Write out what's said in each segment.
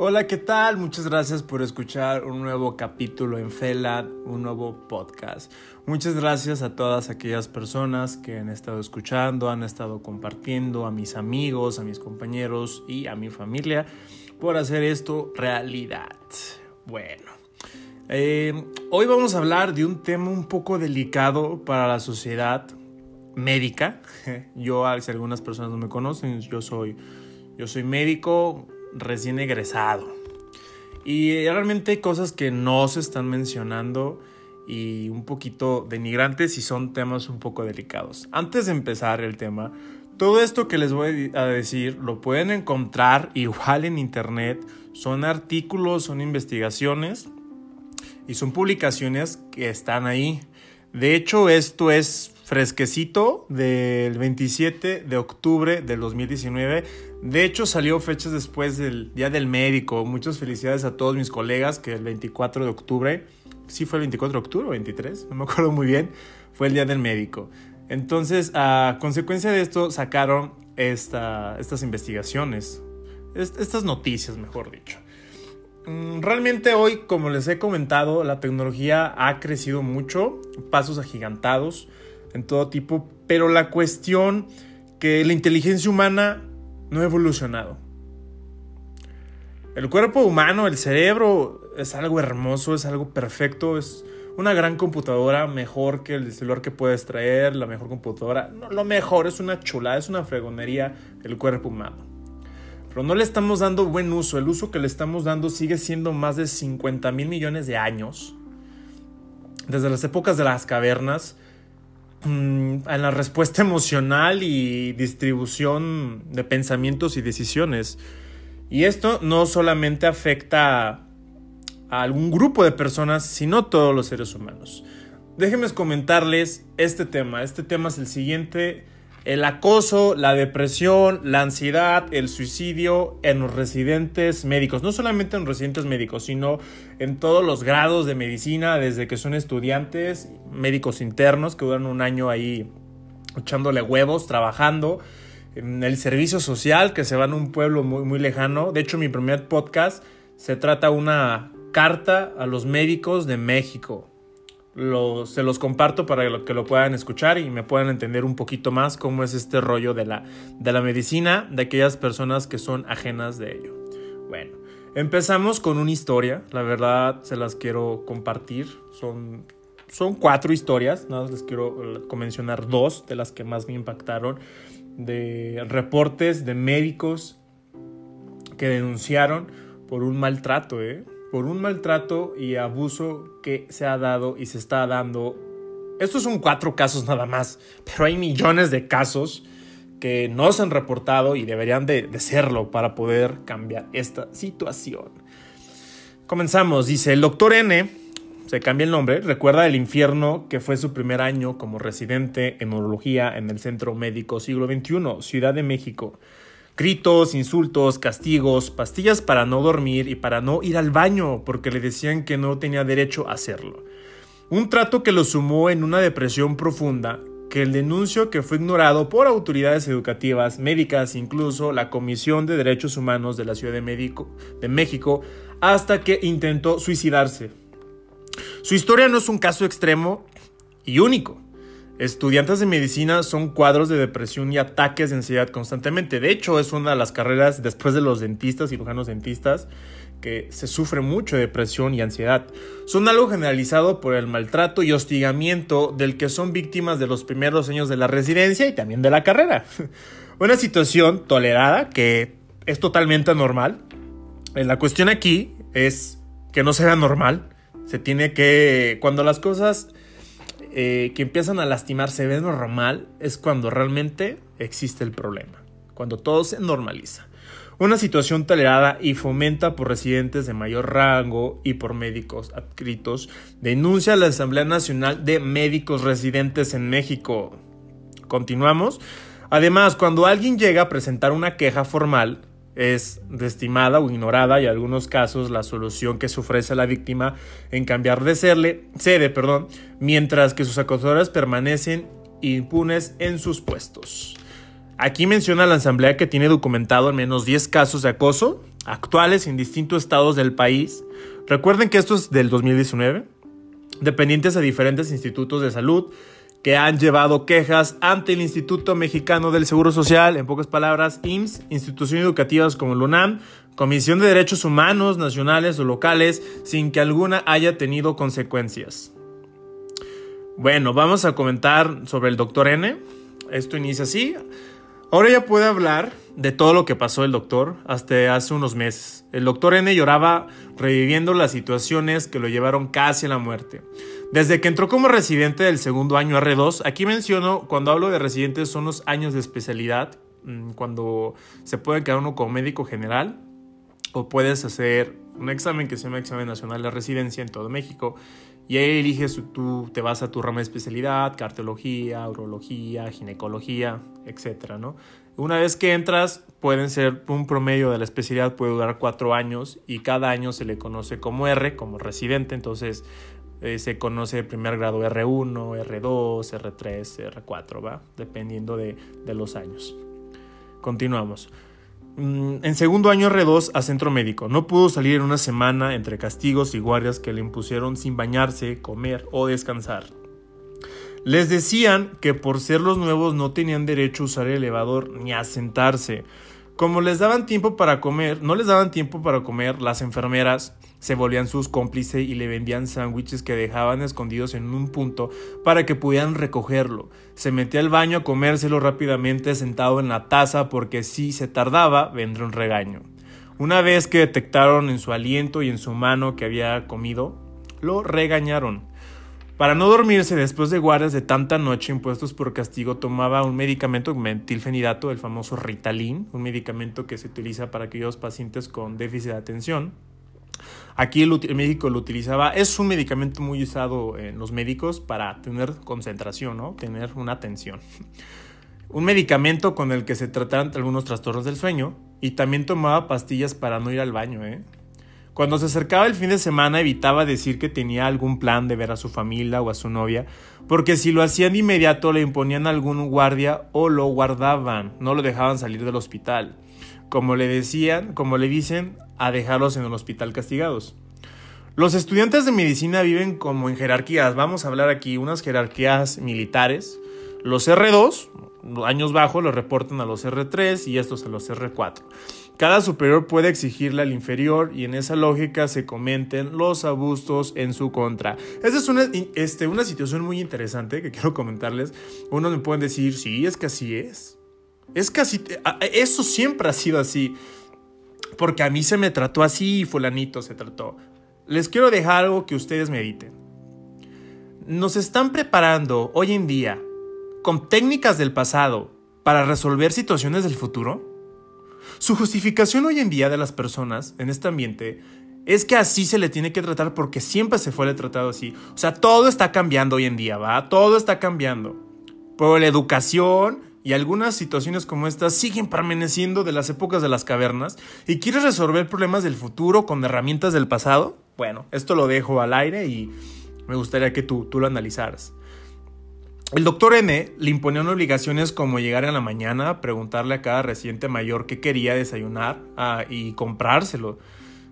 Hola, ¿qué tal? Muchas gracias por escuchar un nuevo capítulo en FELAD, un nuevo podcast. Muchas gracias a todas aquellas personas que han estado escuchando, han estado compartiendo, a mis amigos, a mis compañeros y a mi familia por hacer esto realidad. Bueno, eh, hoy vamos a hablar de un tema un poco delicado para la sociedad médica. Yo, si algunas personas no me conocen, yo soy, yo soy médico recién egresado. Y realmente hay cosas que no se están mencionando y un poquito denigrantes y son temas un poco delicados. Antes de empezar el tema, todo esto que les voy a decir lo pueden encontrar igual en internet. Son artículos, son investigaciones y son publicaciones que están ahí. De hecho, esto es fresquecito del 27 de octubre del 2019. De hecho, salió fechas después del Día del Médico. Muchas felicidades a todos mis colegas que el 24 de octubre, sí fue el 24 de octubre o 23, no me acuerdo muy bien, fue el Día del Médico. Entonces, a consecuencia de esto, sacaron esta, estas investigaciones, estas noticias, mejor dicho. Mm, realmente hoy, como les he comentado, la tecnología ha crecido mucho, pasos agigantados en todo tipo, pero la cuestión que la inteligencia humana no ha evolucionado. El cuerpo humano, el cerebro, es algo hermoso, es algo perfecto, es una gran computadora, mejor que el celular que puedes traer, la mejor computadora. No, lo mejor, es una chulada, es una fregonería el cuerpo humano. No le estamos dando buen uso. El uso que le estamos dando sigue siendo más de 50 mil millones de años. Desde las épocas de las cavernas, mm, en la respuesta emocional y distribución de pensamientos y decisiones. Y esto no solamente afecta a algún grupo de personas, sino a todos los seres humanos. Déjenme comentarles este tema. Este tema es el siguiente el acoso, la depresión, la ansiedad, el suicidio en los residentes médicos, no solamente en residentes médicos, sino en todos los grados de medicina, desde que son estudiantes, médicos internos que duran un año ahí echándole huevos, trabajando, en el servicio social que se van a un pueblo muy, muy lejano. De hecho, mi primer podcast se trata una carta a los médicos de México se los comparto para que lo puedan escuchar y me puedan entender un poquito más cómo es este rollo de la, de la medicina de aquellas personas que son ajenas de ello. Bueno, empezamos con una historia, la verdad se las quiero compartir, son, son cuatro historias, nada más les quiero eh, mencionar dos de las que más me impactaron, de reportes de médicos que denunciaron por un maltrato, ¿eh? Por un maltrato y abuso que se ha dado y se está dando. Estos son cuatro casos nada más, pero hay millones de casos que no se han reportado y deberían de, serlo para poder cambiar esta situación. Comenzamos, dice el doctor N, se cambia el nombre, recuerda el infierno que fue su primer año como residente en neurología en el Centro Médico Siglo XXI, Ciudad de México. Gritos, insultos, castigos, pastillas para no dormir y para no ir al baño porque le decían que no tenía derecho a hacerlo. Un trato que lo sumó en una depresión profunda que el denuncio que fue ignorado por autoridades educativas, médicas, incluso la Comisión de Derechos Humanos de la Ciudad de, de México, hasta que intentó suicidarse. Su historia no es un caso extremo y único. Estudiantes de medicina son cuadros de depresión y ataques de ansiedad constantemente. De hecho, es una de las carreras después de los dentistas, cirujanos dentistas, que se sufre mucho de depresión y ansiedad. Son algo generalizado por el maltrato y hostigamiento del que son víctimas de los primeros años de la residencia y también de la carrera. Una situación tolerada que es totalmente normal. Eh, la cuestión aquí es que no sea normal. Se tiene que, cuando las cosas eh, que empiezan a lastimar se ve normal, es cuando realmente existe el problema, cuando todo se normaliza. Una situación tolerada y fomenta por residentes de mayor rango y por médicos adscritos, denuncia la Asamblea Nacional de Médicos Residentes en México. Continuamos. Además, cuando alguien llega a presentar una queja formal, es desestimada o ignorada y en algunos casos la solución que se ofrece a la víctima en cambiar de serle, sede, perdón, mientras que sus acusadores permanecen impunes en sus puestos. Aquí menciona la asamblea que tiene documentado al menos 10 casos de acoso actuales en distintos estados del país. Recuerden que esto es del 2019, dependientes de diferentes institutos de salud que han llevado quejas ante el Instituto Mexicano del Seguro Social, en pocas palabras, IMSS, instituciones educativas como el UNAM, Comisión de Derechos Humanos nacionales o locales, sin que alguna haya tenido consecuencias. Bueno, vamos a comentar sobre el doctor N. Esto inicia así. Ahora ya puede hablar de todo lo que pasó el doctor hasta hace unos meses. El doctor N lloraba reviviendo las situaciones que lo llevaron casi a la muerte. Desde que entró como residente del segundo año R2, aquí menciono, cuando hablo de residentes son los años de especialidad, mm, cuando se puede quedar uno como médico general o puedes hacer un examen que se llama examen nacional de residencia en todo México y ahí eliges, tú te vas a tu rama de especialidad, cardiología, urología, ginecología, etc. ¿no? Una vez que entras, pueden ser un promedio de la especialidad puede durar cuatro años y cada año se le conoce como R, como residente, entonces eh, se conoce primer grado R1, R2, R3, R4, ¿va? Dependiendo de, de los años. Continuamos. Mm, en segundo año R2 a centro médico. No pudo salir en una semana entre castigos y guardias que le impusieron sin bañarse, comer o descansar. Les decían que por ser los nuevos no tenían derecho a usar el elevador ni a sentarse. Como les daban tiempo para comer, no les daban tiempo para comer, las enfermeras se volvían sus cómplices y le vendían sándwiches que dejaban escondidos en un punto para que pudieran recogerlo. Se metía al baño a comérselo rápidamente sentado en la taza porque si se tardaba vendría un regaño. Una vez que detectaron en su aliento y en su mano que había comido, lo regañaron. Para no dormirse después de guardias de tanta noche impuestos por castigo, tomaba un medicamento metilfenidato, el famoso Ritalin, un medicamento que se utiliza para aquellos pacientes con déficit de atención. Aquí el, médico lo utilizaba, es un medicamento muy usado en los médicos para tener concentración, ¿no? tener una atención. Un medicamento con el que se tratan algunos trastornos del sueño y también tomaba pastillas para no ir al baño. ¿eh? Cuando se acercaba el fin de semana evitaba decir que tenía algún plan de ver a su familia o a su novia, porque si lo hacían de inmediato le imponían algún guardia o lo guardaban, no lo dejaban salir del hospital. Como le decían, como le dicen, a dejarlos en el hospital castigados. Los estudiantes de medicina viven como en jerarquías. Vamos a hablar aquí unas jerarquías militares. Los R2, años bajos, los reportan a los R3 y estos a los R4. Cada superior puede exigirle al inferior y en esa lógica se comenten los abusos en su contra. Esa es una, este, situación muy interesante que quiero comentarles. Unos me pueden decir, sí, es que así es. Es que así, eso siempre ha sido así porque a mí se me trató así y fulanito se trató. Les quiero dejar algo que ustedes mediten. Nos están preparando hoy en día con técnicas del pasado para resolver situaciones del futuro. Su justificación hoy en día de las personas en este ambiente es que así se le tiene que tratar porque siempre se fue le tratado así. O sea, todo está cambiando hoy en día, ¿va? Todo está cambiando. Por la educación, y algunas situaciones como estas siguen permaneciendo de las épocas de las cavernas y quieres resolver problemas del futuro con herramientas del pasado, bueno, esto lo dejo al aire y me gustaría que tú, tú lo analizaras. El doctor N le imponían obligaciones como llegar en la mañana, preguntarle a cada residente mayor qué quería desayunar ah, y comprárselo.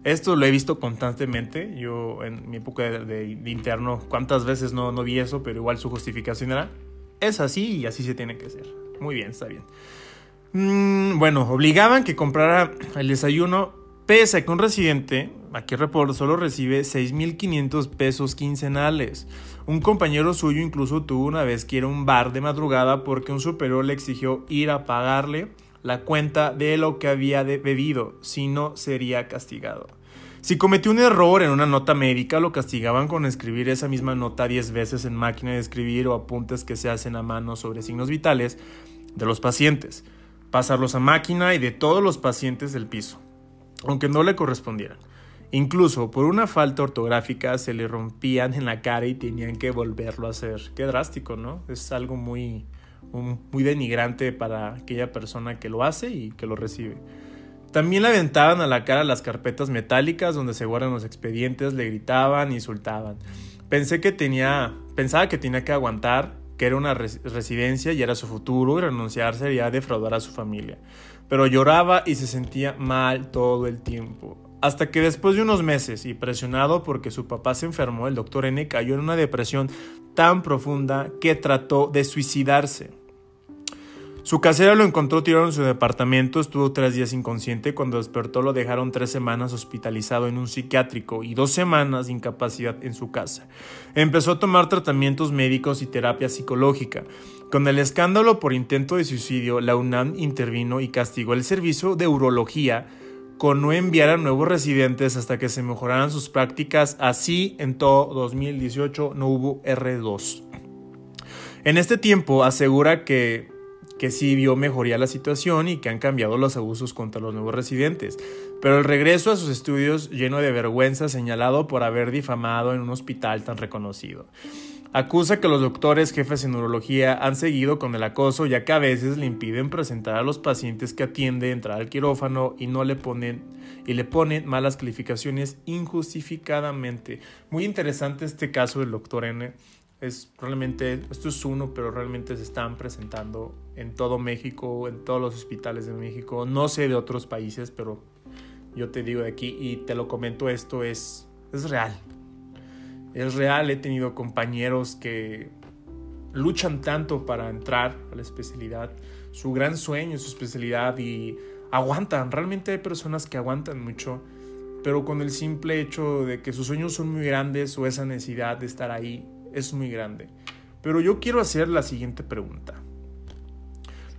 Esto lo he visto constantemente. Yo en mi época de, interno, cuántas veces no, no vi eso, pero igual su justificación era, es así y así se tiene que hacer. Muy bien, está bien. Mm, bueno, obligaban que comprara el desayuno, pese a que un residente, aquí reporto, solo recibe 6.500 pesos quincenales. Un compañero suyo incluso tuvo una vez que ir a un bar de madrugada porque un superior le exigió ir a pagarle la cuenta de lo que había bebido, si no sería castigado. Si cometió un error en una nota médica, lo castigaban con escribir esa misma nota 10 veces en máquina de escribir o apuntes que se hacen a mano sobre signos vitales de los pacientes, pasarlos a máquina y de todos los pacientes del piso, aunque no le correspondieran. Incluso por una falta ortográfica se le rompían en la cara y tenían que volverlo a hacer. Qué drástico, ¿no? Es algo muy, muy denigrante para aquella persona que lo hace y que lo recibe. También le aventaban a la cara las carpetas metálicas donde se guardan los expedientes, le gritaban, insultaban. Pensé que tenía, pensaba que tenía que aguantar, que era una residencia y era su futuro y renunciar sería defraudar a su familia. Pero lloraba y se sentía mal todo el tiempo. Hasta que después de unos meses y presionado porque su papá se enfermó, el doctor N cayó en una depresión tan profunda que trató de suicidarse. Su casera lo encontró tirado en su departamento, estuvo tres días inconsciente, cuando despertó lo dejaron tres semanas hospitalizado en un psiquiátrico y dos semanas de incapacidad en su casa. Empezó a tomar tratamientos médicos y terapia psicológica. Con el escándalo por intento de suicidio, la UNAM intervino y castigó el servicio de urología con no enviar a nuevos residentes hasta que se mejoraran sus prácticas. Así, en todo 2018 no hubo R2. En este tiempo asegura que que sí vio mejoría la situación y que han cambiado los abusos contra los nuevos residentes, pero el regreso a sus estudios lleno de vergüenza señalado por haber difamado en un hospital tan reconocido. Acusa que los doctores jefes en neurología han seguido con el acoso ya que a veces le impiden presentar a los pacientes que atiende entrar al quirófano y no le ponen y le ponen malas calificaciones injustificadamente. Muy interesante este caso del doctor N es realmente, esto es uno, pero realmente se están presentando en todo México, en todos los hospitales de México. No sé de otros países, pero yo te digo de aquí y te lo comento, esto es, es real. Es real, he tenido compañeros que luchan tanto para entrar a la especialidad, su gran sueño, su especialidad y aguantan. Realmente hay personas que aguantan mucho, pero con el simple hecho de que sus sueños son muy grandes o esa necesidad de estar ahí, es muy grande. Pero yo quiero hacer la siguiente pregunta.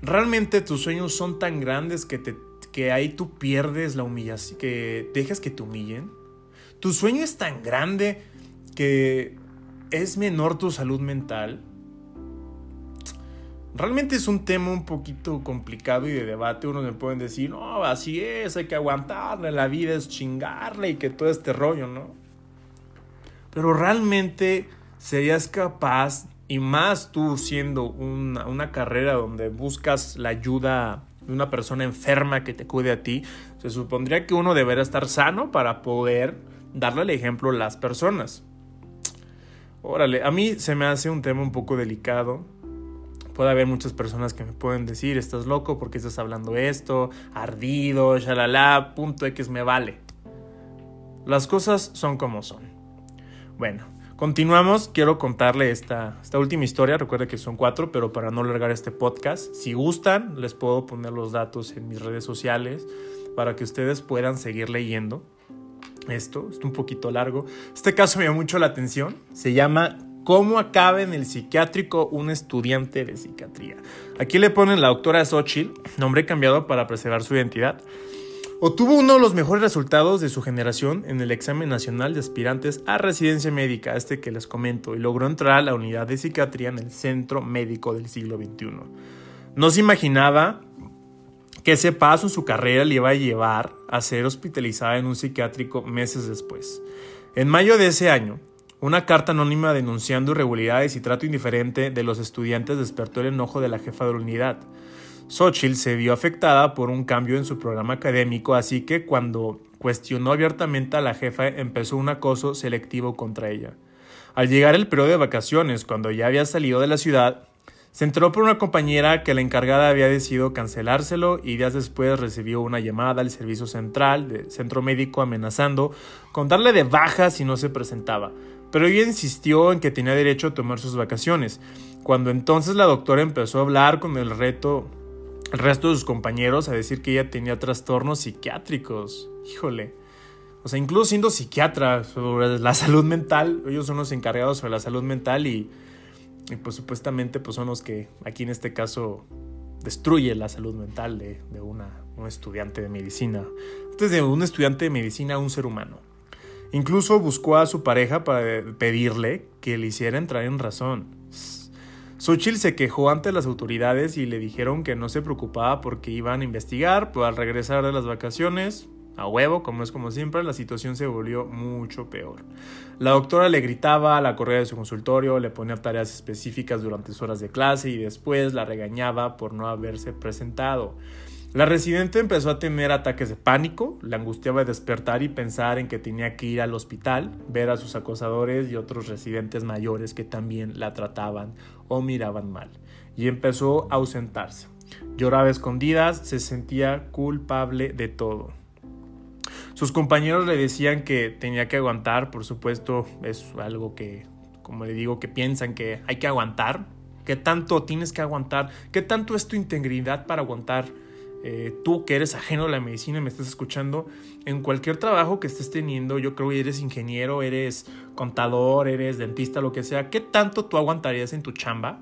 ¿Realmente tus sueños son tan grandes que, te, que ahí tú pierdes la humillación, que dejas que te humillen? ¿Tu sueño es tan grande que es menor tu salud mental? Realmente es un tema un poquito complicado y de debate. Unos me pueden decir, no, así es, hay que aguantarle, la vida es chingarle y que todo este rollo, ¿no? Pero realmente serías capaz, y más tú siendo una, carrera donde buscas la ayuda de una persona enferma que te cuide a ti, se supondría que uno debería estar sano para poder darle el ejemplo a las personas. Órale, a mí se me hace un tema un poco delicado. Puede haber muchas personas que me pueden decir, estás loco porque estás hablando esto, ardido, shalala, punto X me vale. Las cosas son como son. Bueno, Continuamos, quiero contarle esta, última historia, recuerde que son cuatro, pero para no alargar este podcast, si gustan, les puedo poner los datos en mis redes sociales para que ustedes puedan seguir leyendo esto, es un poquito largo. Este caso me llama mucho la atención, se llama ¿Cómo acaba en el psiquiátrico un estudiante de psiquiatría? Aquí le ponen la doctora Xochitl, nombre cambiado para preservar su identidad. Obtuvo uno de los mejores resultados de su generación en el examen nacional de aspirantes a residencia médica, este que les comento, y logró entrar a la unidad de psiquiatría en el centro médico del siglo XXI. No se imaginaba que ese paso en su carrera le iba a llevar a ser hospitalizada en un psiquiátrico meses después. En mayo de ese año, una carta anónima denunciando irregularidades y trato indiferente de los estudiantes despertó el enojo de la jefa de la unidad. Xochitl se vio afectada por un cambio en su programa académico, así que cuando cuestionó abiertamente a la jefa empezó un acoso selectivo contra ella. Al llegar el periodo de vacaciones, cuando ya había salido de la ciudad, se enteró por una compañera que la encargada había decidido cancelárselo y días después recibió una llamada al servicio central del centro médico amenazando con darle de baja si no se presentaba. Pero ella insistió en que tenía derecho a tomar sus vacaciones. Cuando entonces la doctora empezó a hablar con el reto el resto de sus compañeros a decir que ella tenía trastornos psiquiátricos. Híjole. O sea, incluso siendo psiquiatra sobre la salud mental, ellos son los encargados sobre la salud mental y, pues supuestamente pues son los que aquí en este caso destruye la salud mental de, una, un estudiante de medicina. Antes de un estudiante de medicina, un ser humano. Incluso buscó a su pareja para pedirle que le hiciera entrar en razón. Xochitl se quejó ante las autoridades y le dijeron que no se preocupaba porque iban a investigar, pero al regresar de las vacaciones a huevo, como es como siempre, la situación se volvió mucho peor. La doctora le gritaba, la correa de su consultorio, le ponía tareas específicas durante sus horas de clase y después la regañaba por no haberse presentado. La residente empezó a tener ataques de pánico, le angustiaba despertar y pensar en que tenía que ir al hospital, ver a sus acosadores y otros residentes mayores que también la trataban o miraban mal, y empezó a ausentarse. Lloraba escondidas, se sentía culpable de todo. Sus compañeros le decían que tenía que aguantar, por supuesto, es algo que, como le digo, que piensan que hay que aguantar. ¿Qué tanto tienes que aguantar? ¿Qué tanto es tu integridad para aguantar? Eh, tú que eres ajeno a la medicina me estás escuchando, en cualquier trabajo que estés teniendo, yo creo que eres ingeniero, eres contador, eres dentista, lo que sea, ¿qué tanto tú aguantarías en tu chamba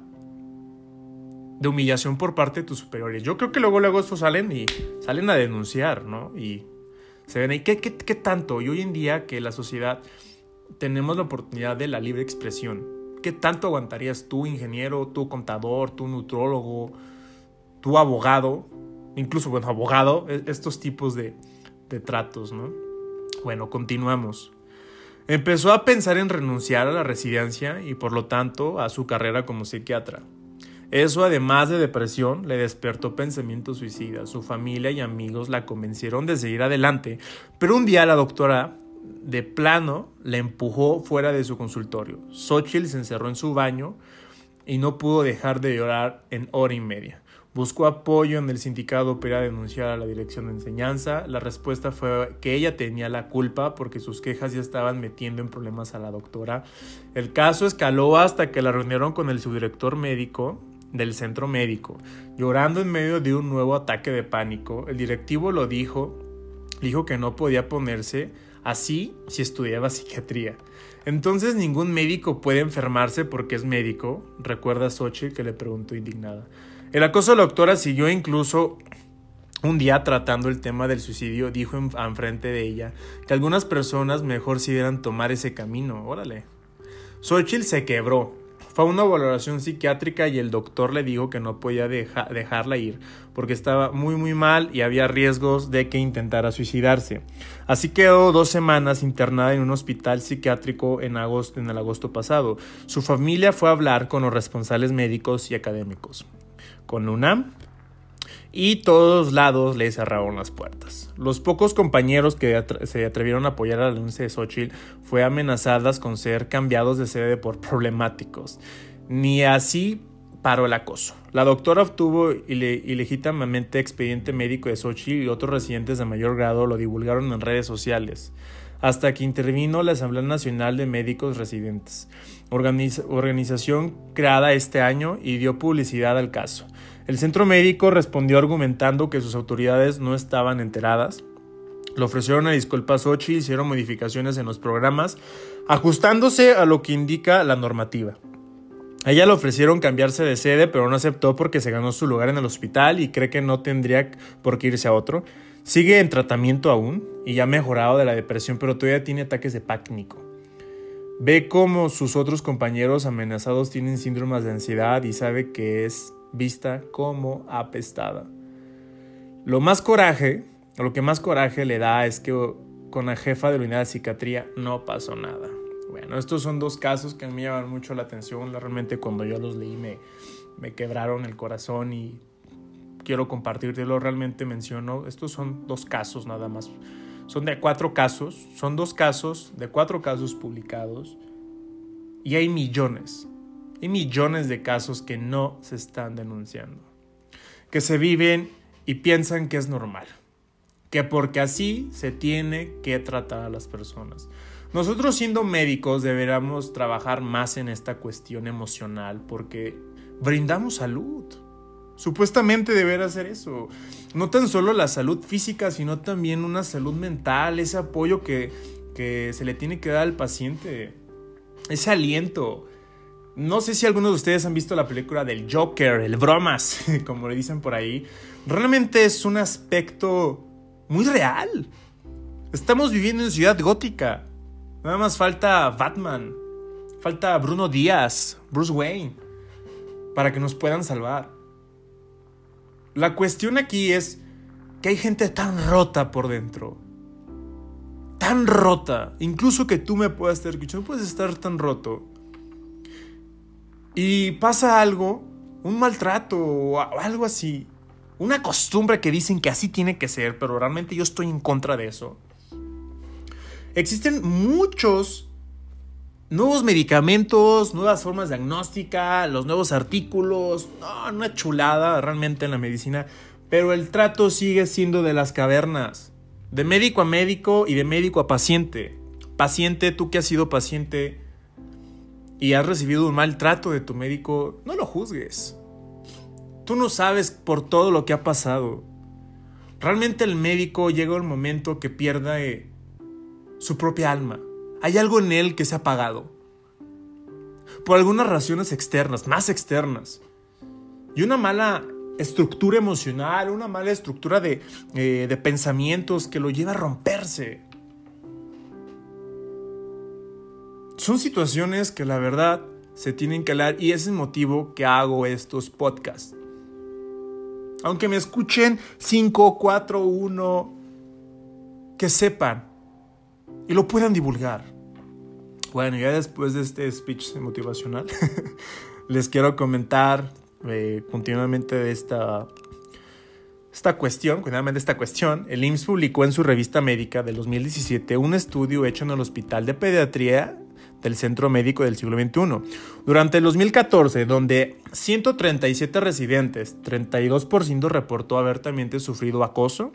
de humillación por parte de tus superiores? Yo creo que luego, luego estos salen y salen a denunciar, ¿no? Y se ven ahí, ¿qué, qué, qué tanto? Y hoy en día que la sociedad tenemos la oportunidad de la libre expresión, ¿qué tanto aguantarías tú, ingeniero, tú, contador, tú, nutrólogo, tú, abogado? Incluso, bueno, abogado, e-, estos tipos de, tratos, ¿no? Bueno, continuamos. Empezó a pensar en renunciar a la residencia y por lo tanto a su carrera como psiquiatra. Eso, además de depresión, le despertó pensamientos suicidas. Su familia y amigos la convencieron de seguir adelante, pero un día la doctora de plano la empujó fuera de su consultorio. Xochitl se encerró en su baño y no pudo dejar de llorar en hora y media. Buscó apoyo en el sindicato para denunciar a la dirección de enseñanza. La respuesta fue que ella tenía la culpa porque sus quejas ya estaban metiendo en problemas a la doctora. El caso escaló hasta que la reunieron con el subdirector médico del centro médico, llorando en medio de un nuevo ataque de pánico. El directivo lo dijo, dijo que no podía ponerse así si estudiaba psiquiatría. Entonces ningún médico puede enfermarse porque es médico, recuerda Xochitl que le preguntó indignada. El acoso de la doctora siguió incluso un día tratando el tema del suicidio, dijo en, frente de ella que algunas personas mejor si dieran tomar ese camino. Órale. Xochitl se quebró. Fue una valoración psiquiátrica y el doctor le dijo que no podía dejarla ir porque estaba muy muy mal y había riesgos de que intentara suicidarse. Así quedó dos semanas internada en un hospital psiquiátrico en, agosto, en el agosto pasado. Su familia fue a hablar con los responsables médicos y académicos con UNAM y todos lados le cerraron las puertas. Los pocos compañeros que se atrevieron a apoyar a la denuncia de Xochitl fue amenazadas con ser cambiados de sede por problemáticos. Ni así paró el acoso. La doctora obtuvo ilegítimamente expediente médico de Xochitl y otros residentes de mayor grado lo divulgaron en redes sociales hasta que intervino la Asamblea Nacional de Médicos Residentes, organización creada este año y dio publicidad al caso. El centro médico respondió argumentando que sus autoridades no estaban enteradas. Le ofrecieron a disculpas Sochi y hicieron modificaciones en los programas, ajustándose a lo que indica la normativa. A ella le ofrecieron cambiarse de sede, pero no aceptó porque se ganó su lugar en el hospital y cree que no tendría por qué irse a otro. Sigue en tratamiento aún y ya ha mejorado de la depresión, pero todavía tiene ataques de pánico. Ve cómo sus otros compañeros amenazados tienen síndromes de ansiedad y sabe que es vista como apestada. Lo más coraje, lo que más coraje le da es que con la jefa de la unidad de psiquiatría no pasó nada. Bueno, estos son dos casos que me llaman mucho la atención. Realmente cuando yo los leí me, me quebraron el corazón y quiero compartirlo, realmente menciono, estos son dos casos nada más. Son de cuatro casos, son dos casos de cuatro casos publicados y hay millones, hay millones de casos que no se están denunciando, que se viven y piensan que es normal, que porque así se tiene que tratar a las personas. Nosotros siendo médicos deberíamos trabajar más en esta cuestión emocional porque brindamos salud. Supuestamente deberá hacer eso. No tan solo la salud física, sino también una salud mental, ese apoyo que, que se le tiene que dar al paciente, ese aliento. No sé si algunos de ustedes han visto la película del Joker, el bromas, como le dicen por ahí. Realmente es un aspecto muy real. Estamos viviendo en ciudad gótica. Nada más falta Batman, falta Bruno Díaz, Bruce Wayne, para que nos puedan salvar. La cuestión aquí es que hay gente tan rota por dentro, tan rota, incluso que tú me puedas estar escuchando, puedes estar tan roto. Y pasa algo, un maltrato o algo así, una costumbre que dicen que así tiene que ser, pero realmente yo estoy en contra de eso. Existen muchos nuevos medicamentos, nuevas formas diagnósticas, los nuevos artículos, no, una chulada realmente en la medicina, pero el trato sigue siendo de las cavernas, de médico a médico y de médico a paciente. Paciente, tú que has sido paciente y has recibido un maltrato de tu médico, no lo juzgues. Tú no sabes por todo lo que ha pasado. Realmente el médico llega el momento que pierda su propia alma. Hay algo en él que se ha apagado. Por algunas razones externas, más externas. Y una mala estructura emocional, una mala estructura de, eh, de pensamientos que lo lleva a romperse. Son situaciones que la verdad se tienen que hablar y es el motivo que hago estos podcasts. Aunque me escuchen 5, 4, 1, que sepan y lo puedan divulgar. Bueno, ya después de este speech motivacional, les quiero comentar eh, continuamente esta, esta cuestión, continuamente esta cuestión. El IMSS publicó en su revista médica del 2017 un estudio hecho en el Hospital de Pediatría del Centro Médico del siglo XXI. Durante el 2014, donde 137 residentes, 32% reportó haber también sufrido acoso,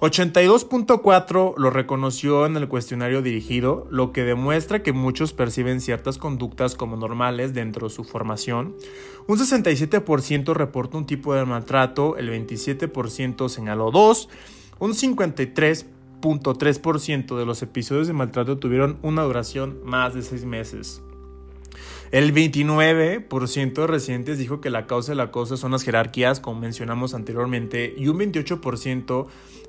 82.4 lo reconoció en el cuestionario dirigido, lo que demuestra que muchos perciben ciertas conductas como normales dentro de su formación. Un 67% reportó un tipo de maltrato, el 27% señaló dos, un 53.3% de los episodios de maltrato tuvieron una duración más de seis meses. El 29% de residentes dijo que la causa del acoso son las jerarquías, como mencionamos anteriormente, y un 28%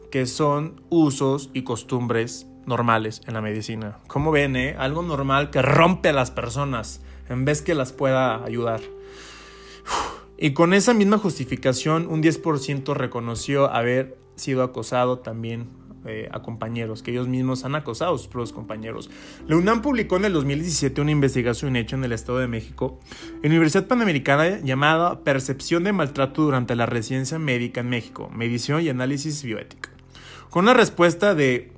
que son usos y costumbres normales en la medicina. Como ven, eh? algo normal que rompe a las personas en vez que las pueda ayudar. Y con esa misma justificación, un 10% reconoció haber sido acosado también eh, a compañeros, que ellos mismos han acosado a sus propios compañeros. La UNAM publicó en el 2017 una investigación hecha en el Estado de México, en Universidad Panamericana llamada Percepción de Maltrato durante la Residencia Médica en México, Medición y Análisis Bioética. Con una respuesta de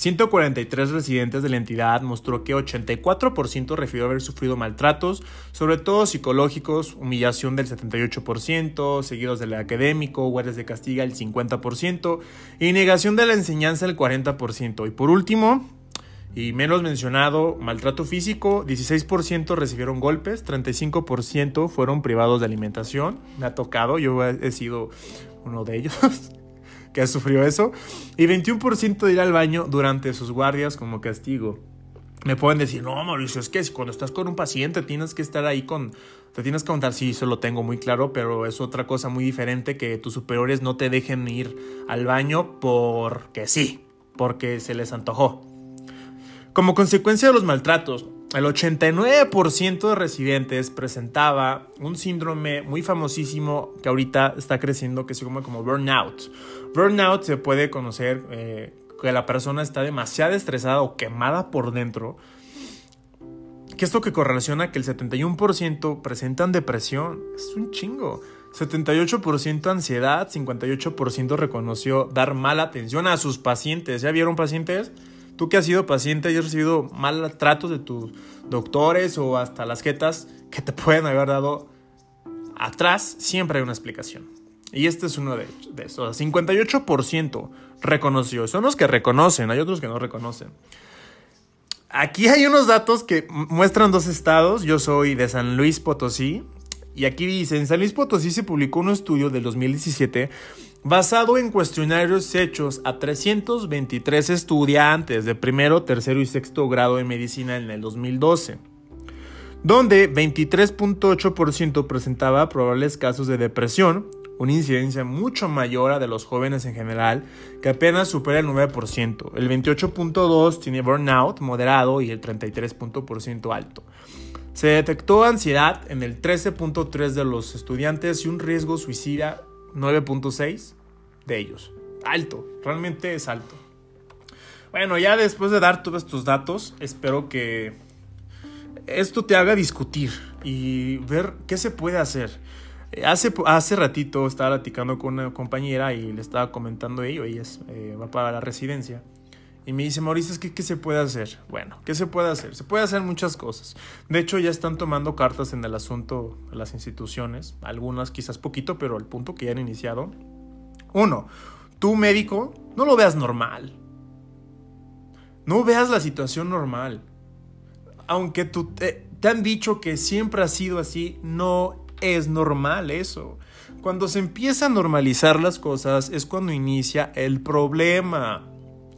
143 residentes de la entidad mostró que 84% refirió haber sufrido maltratos, sobre todo psicológicos, humillación del 78%, seguidos del académico, guardias de castiga el 50% y negación de la enseñanza el 40%. Y por último, y menos mencionado, maltrato físico, 16% recibieron golpes, 35% fueron privados de alimentación. Me ha tocado, yo he sido uno de ellos. que ha sufrido eso, y 21% de ir al baño durante sus guardias como castigo. Me pueden decir, no, Mauricio, es que cuando estás con un paciente tienes que estar ahí con... Te tienes que contar, sí, eso lo tengo muy claro, pero es otra cosa muy diferente que tus superiores no te dejen ir al baño porque sí, porque se les antojó. Como consecuencia de los maltratos, el 89% de residentes presentaba un síndrome muy famosísimo que ahorita está creciendo que se llama como burnout. Burnout se puede conocer eh, que la persona está demasiado estresada o quemada por dentro. Que esto que correlaciona que el 71% presentan depresión. Es un chingo. 78% ansiedad, 58% reconoció dar mala atención a sus pacientes. ¿Ya vieron pacientes? Tú que has sido paciente y has recibido mal tratos de tus doctores o hasta las jetas que te pueden haber dado atrás, siempre hay una explicación. Y este es uno de, de esos. 58% reconoció. Son los que reconocen, hay otros que no reconocen. Aquí hay unos datos que muestran dos estados. Yo soy de San Luis Potosí. Y aquí dice, en San Luis Potosí se publicó un estudio del 2017 basado en cuestionarios hechos a 323 estudiantes de primero, tercero y sexto grado de medicina en el 2012, donde 23.8% presentaba probables casos de depresión, una incidencia mucho mayor a de los jóvenes en general, que apenas supera el 9%. El 28.2% tiene burnout moderado y el 33% alto. Se detectó ansiedad en el 13.3% de los estudiantes y un riesgo suicida 9.6 de ellos. Alto, realmente es alto. Bueno, ya después de dar todos estos datos, espero que esto te haga discutir y ver qué se puede hacer. Hace, hace ratito estaba platicando con una compañera y le estaba comentando ello, ella eh, va para la residencia. Y me dice, Mauricio, ¿qué, ¿qué se puede hacer? Bueno, ¿qué se puede hacer? Se puede hacer muchas cosas. De hecho, ya están tomando cartas en el asunto las instituciones, algunas quizás poquito, pero al punto que ya han iniciado. Uno, tú médico, no lo veas normal. No veas la situación normal. Aunque tú te, te han dicho que siempre ha sido así, no es normal eso. Cuando se empieza a normalizar las cosas es cuando inicia el problema.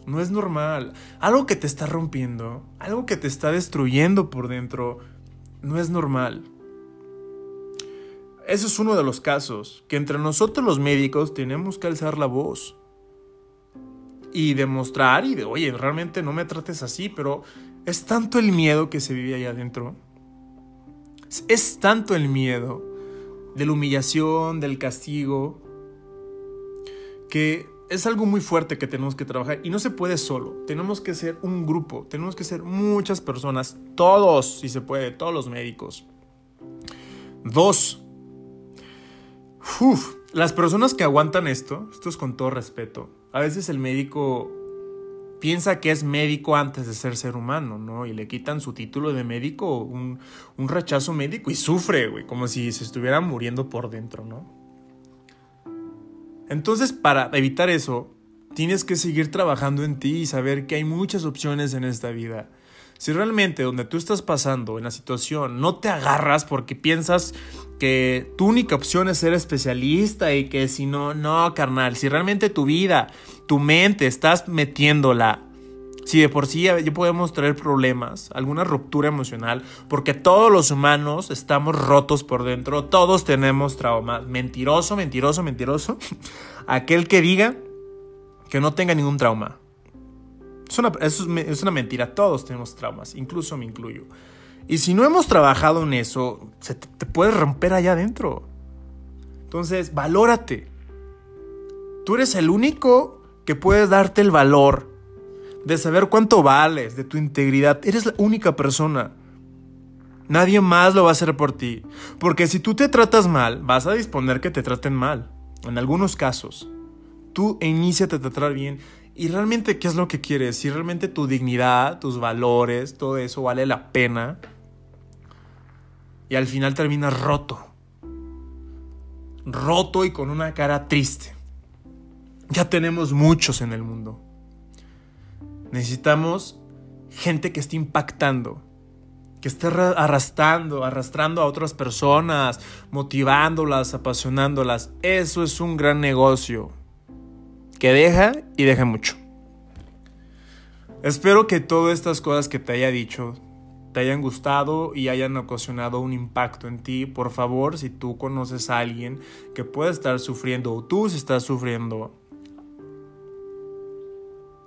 No es normal. Algo que te está rompiendo, algo que te está destruyendo por dentro, no es normal. Ese es uno de los casos, que entre nosotros los médicos tenemos que alzar la voz. Y demostrar y de, oye, realmente no me trates así, pero es tanto el miedo que se vive allá adentro. Es tanto el miedo de la humillación, del castigo, que es algo muy fuerte que tenemos que trabajar y no se puede solo. Tenemos que ser un grupo, tenemos que ser muchas personas, todos, si se puede, todos los médicos. Dos, uf, las personas que aguantan esto, esto es con todo respeto, a veces el médico piensa que es médico antes de ser ser humano, ¿no? Y le quitan su título de médico, un, un rechazo médico y sufre, güey, como si se estuviera muriendo por dentro, ¿no? Entonces, para evitar eso, tienes que seguir trabajando en ti y saber que hay muchas opciones en esta vida. Si realmente donde tú estás pasando en la situación no te agarras porque piensas que tu única opción es ser especialista y que si no, no, carnal, si realmente tu vida, tu mente, estás metiéndola si de por sí ya podemos traer problemas, alguna ruptura emocional, porque todos los humanos estamos rotos por dentro, todos tenemos traumas. Mentiroso, mentiroso, mentiroso. Aquel que diga que no tenga ningún trauma. Es una, es, una mentira, todos tenemos traumas, incluso me incluyo. Y si no hemos trabajado en eso, se te, te puede romper allá adentro. Entonces, valórate. Tú eres el único que puedes darte el valor de saber cuánto vales, de tu integridad. Eres la única persona. Nadie más lo va a hacer por ti. Porque si tú te tratas mal, vas a disponer que te traten mal. En algunos casos. Tú iníciate a tratar bien. Y realmente, ¿qué es lo que quieres? Si realmente tu dignidad, tus valores, todo eso vale la pena. Y al final terminas roto. Roto y con una cara triste. Ya tenemos muchos en el mundo. Necesitamos gente que esté impactando, que esté arrastrando, arrastrando a otras personas, motivándolas, apasionándolas. Eso es un gran negocio que deja y deja mucho. Espero que todas estas cosas que te haya dicho te hayan gustado y hayan ocasionado un impacto en ti. Por favor, si tú conoces a alguien que pueda estar sufriendo o tú si estás sufriendo,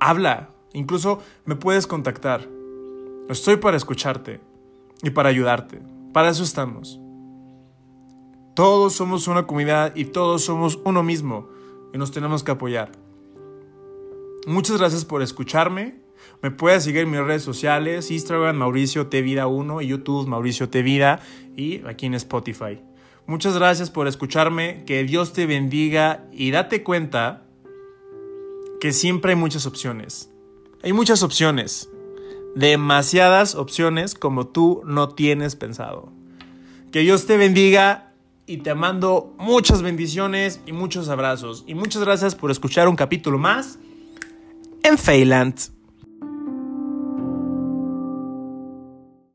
habla, Incluso me puedes contactar. Estoy para escucharte y para ayudarte. Para eso estamos. Todos somos una comunidad y todos somos uno mismo y nos tenemos que apoyar. Muchas gracias por escucharme. Me puedes seguir en mis redes sociales, Instagram Mauricio T Vida 1 y YouTube Mauricio T Vida y aquí en Spotify. Muchas gracias por escucharme, que Dios te bendiga y date cuenta que siempre hay muchas opciones. Hay muchas opciones, demasiadas opciones como tú no tienes pensado. Que Dios te bendiga y te mando muchas bendiciones y muchos abrazos. Y muchas gracias por escuchar un capítulo más en Feyland.